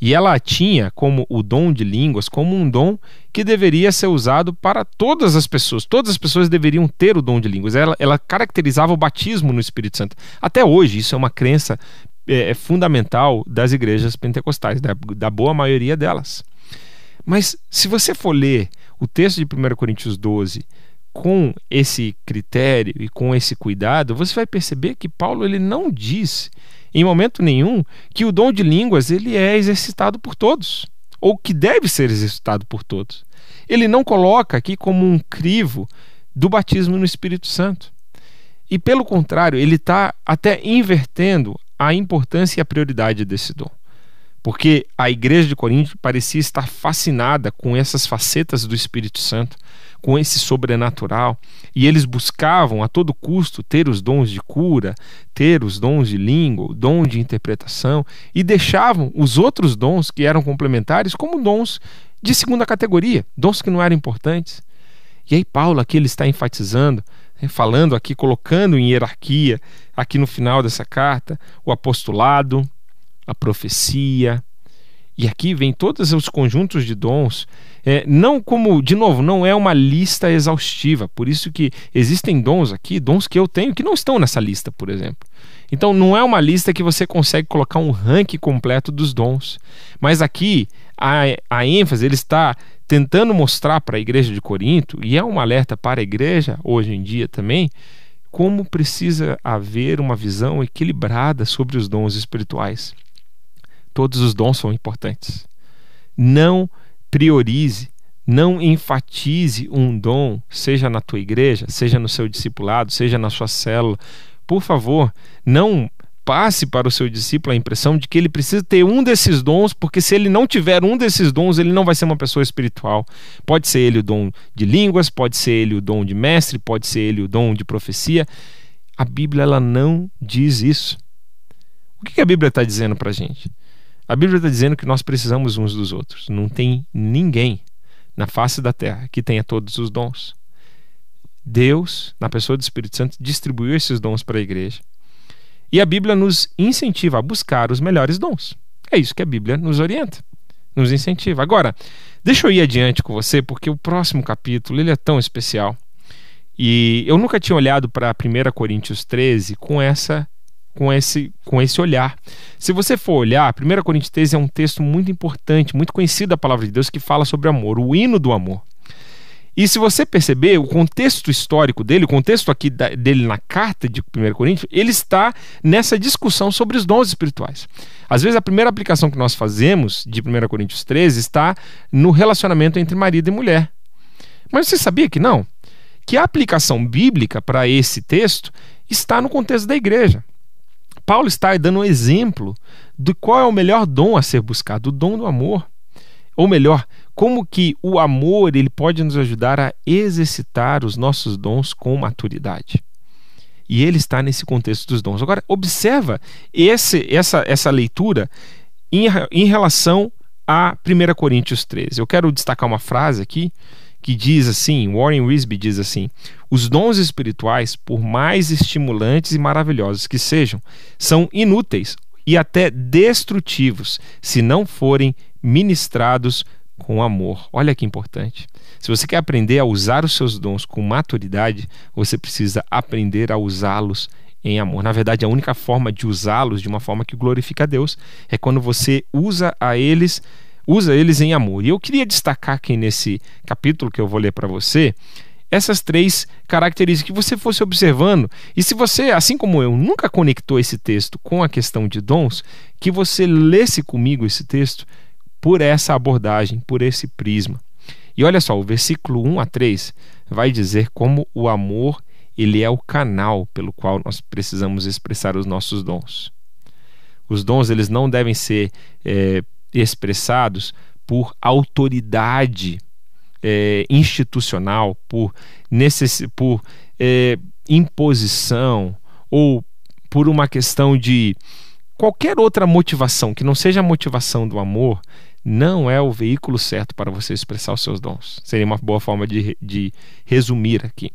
Speaker 2: E ela tinha como o dom de línguas como um dom que deveria ser usado para todas as pessoas. Todas as pessoas deveriam ter o dom de línguas. Ela, ela caracterizava o batismo no Espírito Santo. Até hoje, isso é uma crença é, é fundamental das igrejas pentecostais, da, da boa maioria delas. Mas se você for ler o texto de 1 Coríntios 12 com esse critério e com esse cuidado, você vai perceber que Paulo ele não diz em momento nenhum que o dom de línguas ele é exercitado por todos ou que deve ser exercitado por todos. Ele não coloca aqui como um crivo do batismo no Espírito Santo. E pelo contrário, ele está até invertendo a importância e a prioridade desse dom. porque a igreja de Corinto parecia estar fascinada com essas facetas do Espírito Santo, com esse sobrenatural, e eles buscavam a todo custo ter os dons de cura, ter os dons de língua, o dom de interpretação, e deixavam os outros dons que eram complementares como dons de segunda categoria, dons que não eram importantes. E aí Paulo aqui ele está enfatizando, né, falando aqui, colocando em hierarquia, aqui no final dessa carta, o apostolado, a profecia. E aqui vem todos os conjuntos de dons, é, não como, de novo, não é uma lista exaustiva, por isso que existem dons aqui, dons que eu tenho que não estão nessa lista, por exemplo. Então não é uma lista que você consegue colocar um ranking completo dos dons. Mas aqui a, a ênfase ele está tentando mostrar para a igreja de Corinto, e é um alerta para a igreja hoje em dia também, como precisa haver uma visão equilibrada sobre os dons espirituais. Todos os dons são importantes. Não priorize, não enfatize um dom, seja na tua igreja, seja no seu discipulado, seja na sua célula. Por favor, não passe para o seu discípulo a impressão de que ele precisa ter um desses dons, porque se ele não tiver um desses dons, ele não vai ser uma pessoa espiritual. Pode ser ele o dom de línguas, pode ser ele o dom de mestre, pode ser ele o dom de profecia. A Bíblia ela não diz isso. O que a Bíblia está dizendo para a gente? A Bíblia está dizendo que nós precisamos uns dos outros. Não tem ninguém na face da terra que tenha todos os dons. Deus, na pessoa do Espírito Santo, distribuiu esses dons para a igreja. E a Bíblia nos incentiva a buscar os melhores dons. É isso que a Bíblia nos orienta, nos incentiva. Agora, deixa eu ir adiante com você, porque o próximo capítulo ele é tão especial. E eu nunca tinha olhado para 1 Coríntios 13 com essa com esse, com esse olhar. Se você for olhar, 1 Coríntios 13 é um texto muito importante, muito conhecido da palavra de Deus, que fala sobre amor, o hino do amor. E se você perceber, o contexto histórico dele, o contexto aqui da, dele na carta de 1 Coríntios, ele está nessa discussão sobre os dons espirituais. Às vezes, a primeira aplicação que nós fazemos de 1 Coríntios 13 está no relacionamento entre marido e mulher. Mas você sabia que não? Que a aplicação bíblica para esse texto está no contexto da igreja. Paulo está dando um exemplo de qual é o melhor dom a ser buscado, o dom do amor. Ou melhor, como que o amor ele pode nos ajudar a exercitar os nossos dons com maturidade. E ele está nesse contexto dos dons. Agora, observa esse, essa, essa leitura em, em relação a 1 Coríntios 13. Eu quero destacar uma frase aqui que diz assim, Warren Wisby diz assim: os dons espirituais, por mais estimulantes e maravilhosos que sejam, são inúteis e até destrutivos se não forem ministrados com amor. Olha que importante. Se você quer aprender a usar os seus dons com maturidade, você precisa aprender a usá-los em amor. Na verdade, a única forma de usá-los de uma forma que glorifica a Deus é quando você usa a eles usa eles em amor. E eu queria destacar aqui nesse capítulo que eu vou ler para você essas três características que você fosse observando. E se você, assim como eu, nunca conectou esse texto com a questão de dons, que você lesse comigo esse texto por essa abordagem, por esse prisma. E olha só, o versículo 1 a 3 vai dizer como o amor ele é o canal pelo qual nós precisamos expressar os nossos dons. Os dons eles não devem ser é, expressados por autoridade é, institucional, por, necess... por é, imposição ou por uma questão de qualquer outra motivação que não seja a motivação do amor, não é o veículo certo para você expressar os seus dons. Seria uma boa forma de, de resumir aqui.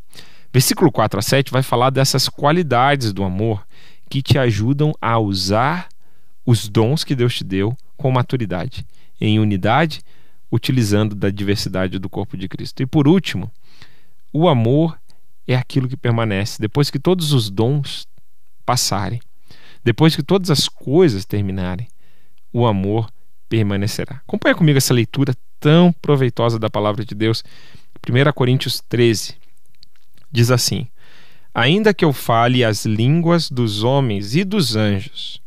Speaker 2: Versículo 4 a 7 vai falar dessas qualidades do amor que te ajudam a usar os dons que Deus te deu com maturidade, em unidade, utilizando da diversidade do corpo de Cristo. E por último, o amor é aquilo que permanece depois que todos os dons passarem, depois que todas as coisas terminarem. O amor permanecerá. Acompanha comigo essa leitura tão proveitosa da palavra de Deus. 1 Coríntios 13 diz assim: Ainda que eu fale as línguas dos homens e dos anjos,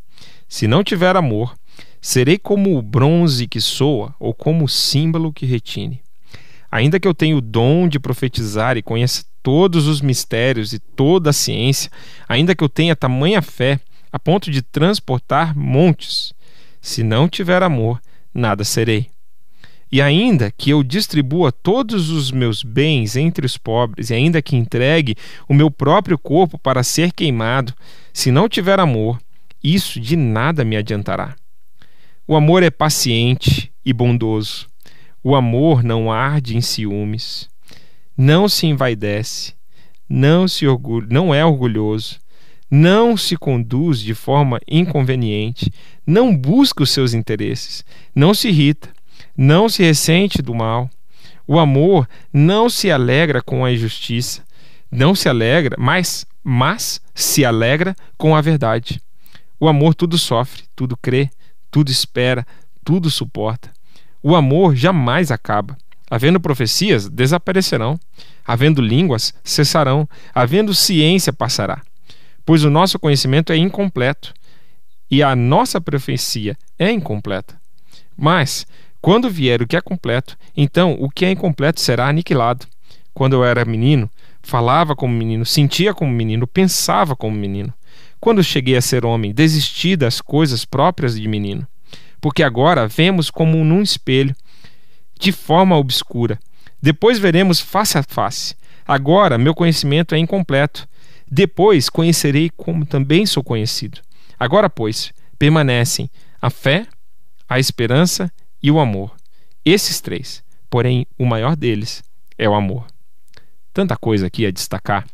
Speaker 2: se não tiver amor, serei como o bronze que soa ou como o símbolo que retine. Ainda que eu tenha o dom de profetizar e conheça todos os mistérios e toda a ciência, ainda que eu tenha tamanha fé a ponto de transportar montes, Se não tiver amor, nada serei. E ainda que eu distribua todos os meus bens entre os pobres, e ainda que entregue o meu próprio corpo para ser queimado, se não tiver amor, isso de nada me adiantará. O amor é paciente e bondoso. O amor não arde em ciúmes, não se envaidece, não se orgulha, não é orgulhoso, não se conduz de forma inconveniente, não busca os seus interesses, não se irrita, não se ressente do mal. O amor não se alegra com a injustiça, não se alegra, mas, mas se alegra com a verdade. O amor tudo sofre, tudo crê, tudo espera, tudo suporta. O amor jamais acaba. Havendo profecias, desaparecerão. Havendo línguas, cessarão. Havendo ciência, passará. Pois o nosso conhecimento é incompleto e a nossa profecia é incompleta. Mas, quando vier o que é completo, então o que é incompleto será aniquilado. Quando eu era menino, falava como menino, sentia como menino, pensava como menino. Quando cheguei a ser homem, desisti das coisas próprias de menino porque agora vemos como num espelho, de forma obscura. Depois veremos face a face. Agora meu conhecimento é incompleto. Depois conhecerei como também sou conhecido. Agora, pois, permanecem a fé, a esperança e o amor. Esses três, porém, o maior deles é o amor. Tanta coisa aqui a destacar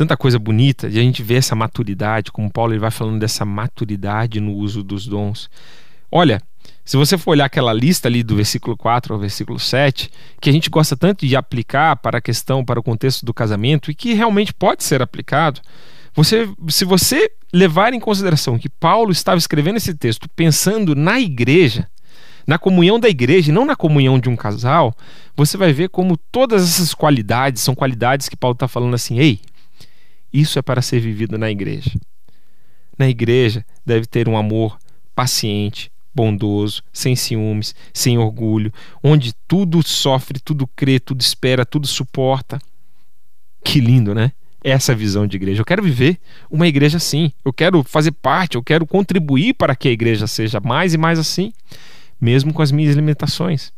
Speaker 2: tanta coisa bonita de a gente ver essa maturidade, como Paulo ele vai falando dessa maturidade no uso dos dons. Olha, se você for olhar aquela lista ali do versículo 4 ao versículo 7, que a gente gosta tanto de aplicar para a questão, para o contexto do casamento e que realmente pode ser aplicado, você, se você levar em consideração que Paulo estava escrevendo esse texto pensando na igreja, na comunhão da igreja e não na comunhão de um casal, você vai ver como todas essas qualidades são qualidades que Paulo está falando assim: ei, isso é para ser vivido na igreja. Na igreja deve ter um amor paciente, bondoso, sem ciúmes, sem orgulho, onde tudo sofre, tudo crê, tudo espera, tudo suporta. Que lindo, né? Essa visão de igreja. Eu quero viver uma igreja assim. Eu quero fazer parte, eu quero contribuir para que a igreja seja mais e mais assim, mesmo com as minhas limitações.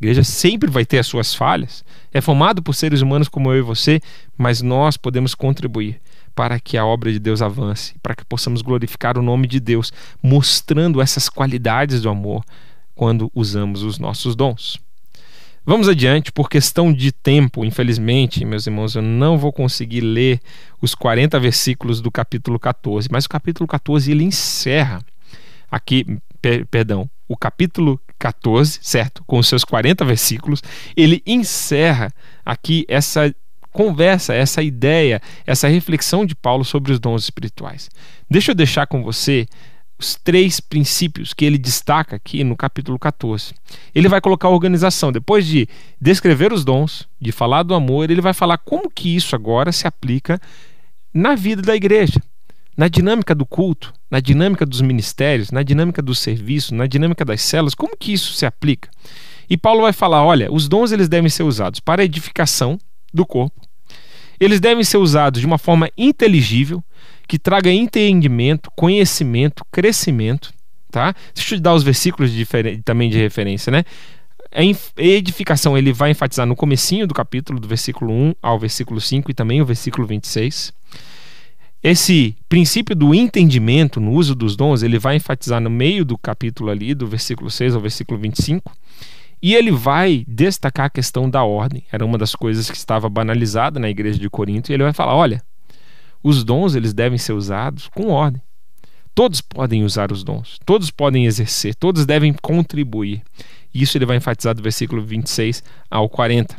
Speaker 2: A igreja sempre vai ter as suas falhas. É formado por seres humanos como eu e você, mas nós podemos contribuir para que a obra de Deus avance, para que possamos glorificar o nome de Deus, mostrando essas qualidades do amor quando usamos os nossos dons. Vamos adiante, por questão de tempo, infelizmente, meus irmãos, eu não vou conseguir ler os 40 versículos do capítulo 14, mas o capítulo 14 ele encerra aqui, per, perdão, o capítulo 14, certo? Com os seus 40 versículos, ele encerra aqui essa conversa, essa ideia, essa reflexão de Paulo sobre os dons espirituais. Deixa eu deixar com você os três princípios que ele destaca aqui no capítulo 14. Ele vai colocar a organização, depois de descrever os dons, de falar do amor, ele vai falar como que isso agora se aplica na vida da igreja na dinâmica do culto, na dinâmica dos ministérios, na dinâmica do serviço, na dinâmica das células, como que isso se aplica? E Paulo vai falar, olha, os dons eles devem ser usados para edificação do corpo. Eles devem ser usados de uma forma inteligível, que traga entendimento, conhecimento, crescimento, tá? Deixa eu dar os versículos de também de referência, né? A edificação ele vai enfatizar no comecinho do capítulo, do versículo 1 ao versículo 5 e também o versículo 26. Esse princípio do entendimento no uso dos dons, ele vai enfatizar no meio do capítulo ali, do versículo 6 ao versículo 25, e ele vai destacar a questão da ordem. Era uma das coisas que estava banalizada na igreja de Corinto, e ele vai falar: olha, os dons eles devem ser usados com ordem. Todos podem usar os dons, todos podem exercer, todos devem contribuir. Isso ele vai enfatizar do versículo 26 ao 40.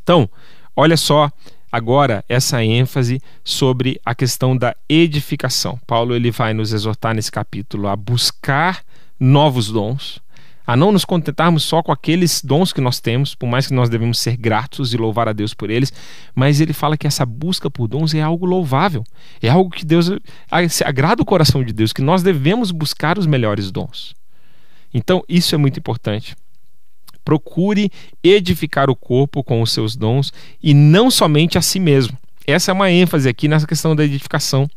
Speaker 2: Então, olha só agora essa ênfase sobre a questão da edificação. Paulo ele vai nos exortar nesse capítulo a buscar novos dons, a não nos contentarmos só com aqueles dons que nós temos, por mais que nós devemos ser gratos e louvar a Deus por eles, mas ele fala que essa busca por dons é algo louvável, é algo que Deus agrada o coração de Deus, que nós devemos buscar os melhores dons. Então, isso é muito importante. Procure edificar o corpo com os seus dons e não somente a si mesmo. Essa é uma ênfase aqui nessa questão da edificação.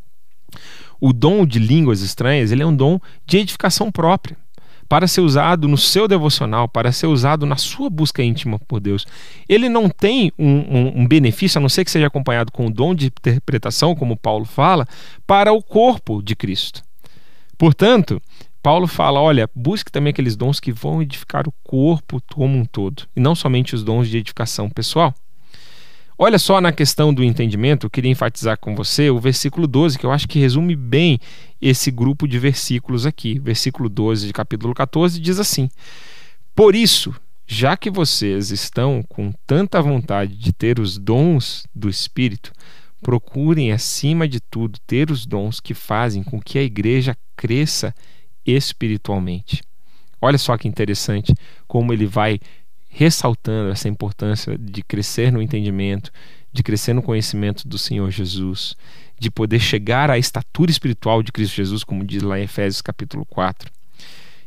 Speaker 2: O dom de línguas estranhas, ele é um dom de edificação própria, para ser usado no seu devocional, para ser usado na sua busca íntima por Deus. Ele não tem um, um, um benefício, a não ser que seja acompanhado com o dom de interpretação, como Paulo fala, para o corpo de Cristo. Portanto, Paulo fala: olha, busque também aqueles dons que vão edificar o corpo como um todo, e não somente os dons de edificação pessoal. Olha só na questão do entendimento, eu queria enfatizar com você o versículo 12, que eu acho que resume bem esse grupo de versículos aqui. Versículo 12 de capítulo 14 diz assim: Por isso, já que vocês estão com tanta vontade de ter os dons do Espírito, procurem, acima de tudo, ter os dons que fazem com que a igreja cresça espiritualmente. Olha só que interessante como ele vai ressaltando essa importância de crescer no entendimento, de crescer no conhecimento do Senhor Jesus, de poder chegar à estatura espiritual de Cristo Jesus, como diz lá em Efésios capítulo 4.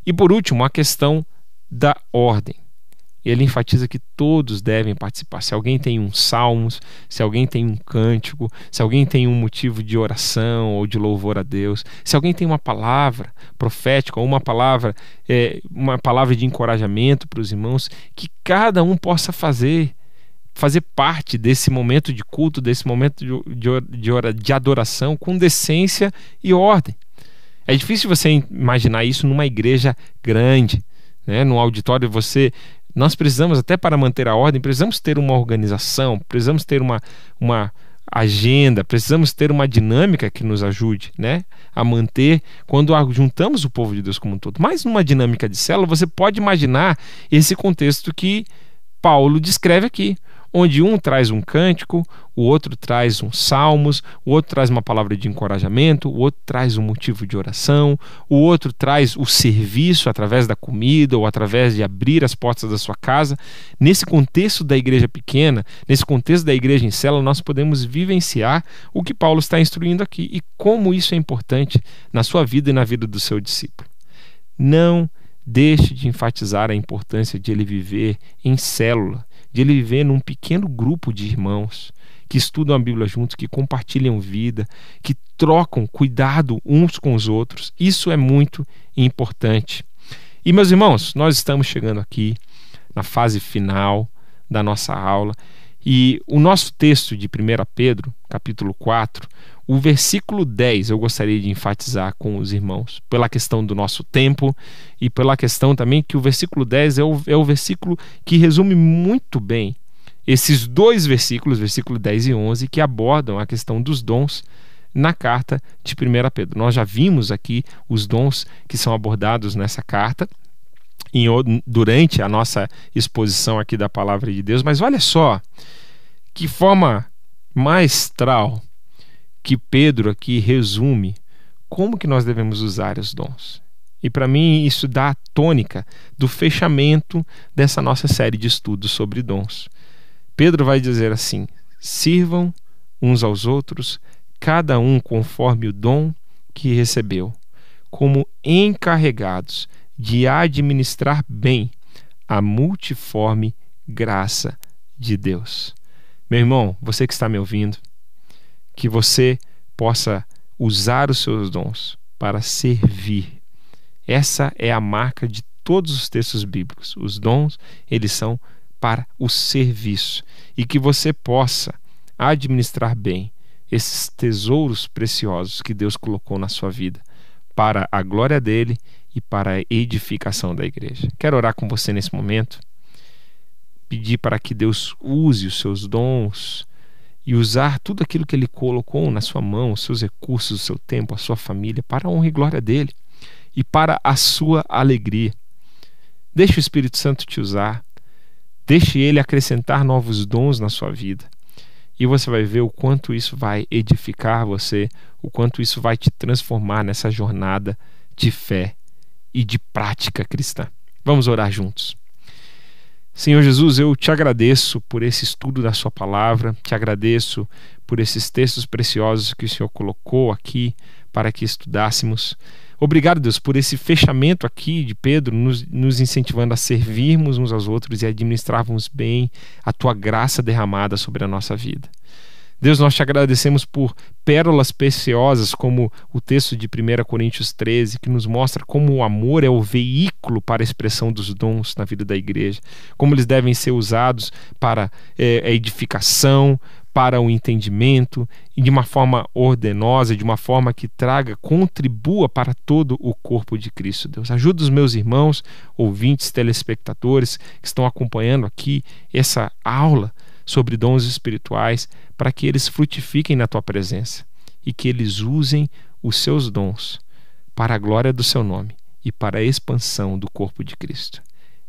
Speaker 2: E por último, a questão da ordem ele enfatiza que todos devem participar. Se alguém tem um salmos, se alguém tem um cântico, se alguém tem um motivo de oração ou de louvor a Deus, se alguém tem uma palavra profética ou uma palavra, é, uma palavra de encorajamento para os irmãos, que cada um possa fazer fazer parte desse momento de culto, desse momento de, de, de adoração com decência e ordem. É difícil você imaginar isso numa igreja grande, né? num auditório, você nós precisamos, até para manter a ordem, precisamos ter uma organização, precisamos ter uma, uma agenda, precisamos ter uma dinâmica que nos ajude né, a manter quando juntamos o povo de Deus como um todo. Mas numa dinâmica de célula, você pode imaginar esse contexto que Paulo descreve aqui onde um traz um cântico, o outro traz um salmos, o outro traz uma palavra de encorajamento, o outro traz um motivo de oração, o outro traz o serviço através da comida ou através de abrir as portas da sua casa. Nesse contexto da igreja pequena, nesse contexto da igreja em célula, nós podemos vivenciar o que Paulo está instruindo aqui e como isso é importante na sua vida e na vida do seu discípulo. Não deixe de enfatizar a importância de ele viver em célula, de ele viver num pequeno grupo de irmãos que estudam a Bíblia juntos, que compartilham vida, que trocam cuidado uns com os outros. Isso é muito importante. E meus irmãos, nós estamos chegando aqui na fase final da nossa aula e o nosso texto de 1 Pedro, capítulo 4, o versículo 10 eu gostaria de enfatizar com os irmãos, pela questão do nosso tempo e pela questão também que o versículo 10 é o, é o versículo que resume muito bem esses dois versículos, versículo 10 e 11, que abordam a questão dos dons na carta de 1 Pedro. Nós já vimos aqui os dons que são abordados nessa carta em, durante a nossa exposição aqui da palavra de Deus, mas olha só que forma maestral que Pedro aqui resume como que nós devemos usar os dons. E para mim isso dá a tônica do fechamento dessa nossa série de estudos sobre dons. Pedro vai dizer assim: sirvam uns aos outros, cada um conforme o dom que recebeu, como encarregados de administrar bem a multiforme graça de Deus. Meu irmão, você que está me ouvindo, que você possa usar os seus dons para servir. Essa é a marca de todos os textos bíblicos. Os dons, eles são para o serviço e que você possa administrar bem esses tesouros preciosos que Deus colocou na sua vida para a glória dele e para a edificação da igreja. Quero orar com você nesse momento, pedir para que Deus use os seus dons e usar tudo aquilo que Ele colocou na sua mão, os seus recursos, o seu tempo, a sua família, para a honra e glória dele e para a sua alegria. Deixe o Espírito Santo te usar, deixe ele acrescentar novos dons na sua vida. E você vai ver o quanto isso vai edificar você, o quanto isso vai te transformar nessa jornada de fé e de prática cristã. Vamos orar juntos. Senhor Jesus, eu te agradeço por esse estudo da Sua palavra, te agradeço por esses textos preciosos que o Senhor colocou aqui para que estudássemos. Obrigado, Deus, por esse fechamento aqui de Pedro, nos, nos incentivando a servirmos uns aos outros e administrarmos bem a tua graça derramada sobre a nossa vida. Deus, nós te agradecemos por pérolas preciosas, como o texto de 1 Coríntios 13, que nos mostra como o amor é o veículo para a expressão dos dons na vida da igreja, como eles devem ser usados para é, a edificação, para o entendimento e de uma forma ordenosa, de uma forma que traga, contribua para todo o corpo de Cristo. Deus, ajuda os meus irmãos, ouvintes, telespectadores que estão acompanhando aqui essa aula sobre dons espirituais, para que eles frutifiquem na tua presença e que eles usem os seus dons para a glória do seu nome e para a expansão do corpo de Cristo.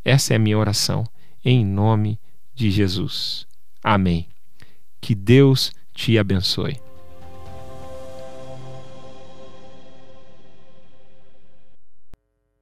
Speaker 2: Essa é a minha oração, em nome de Jesus. Amém. Que Deus te abençoe.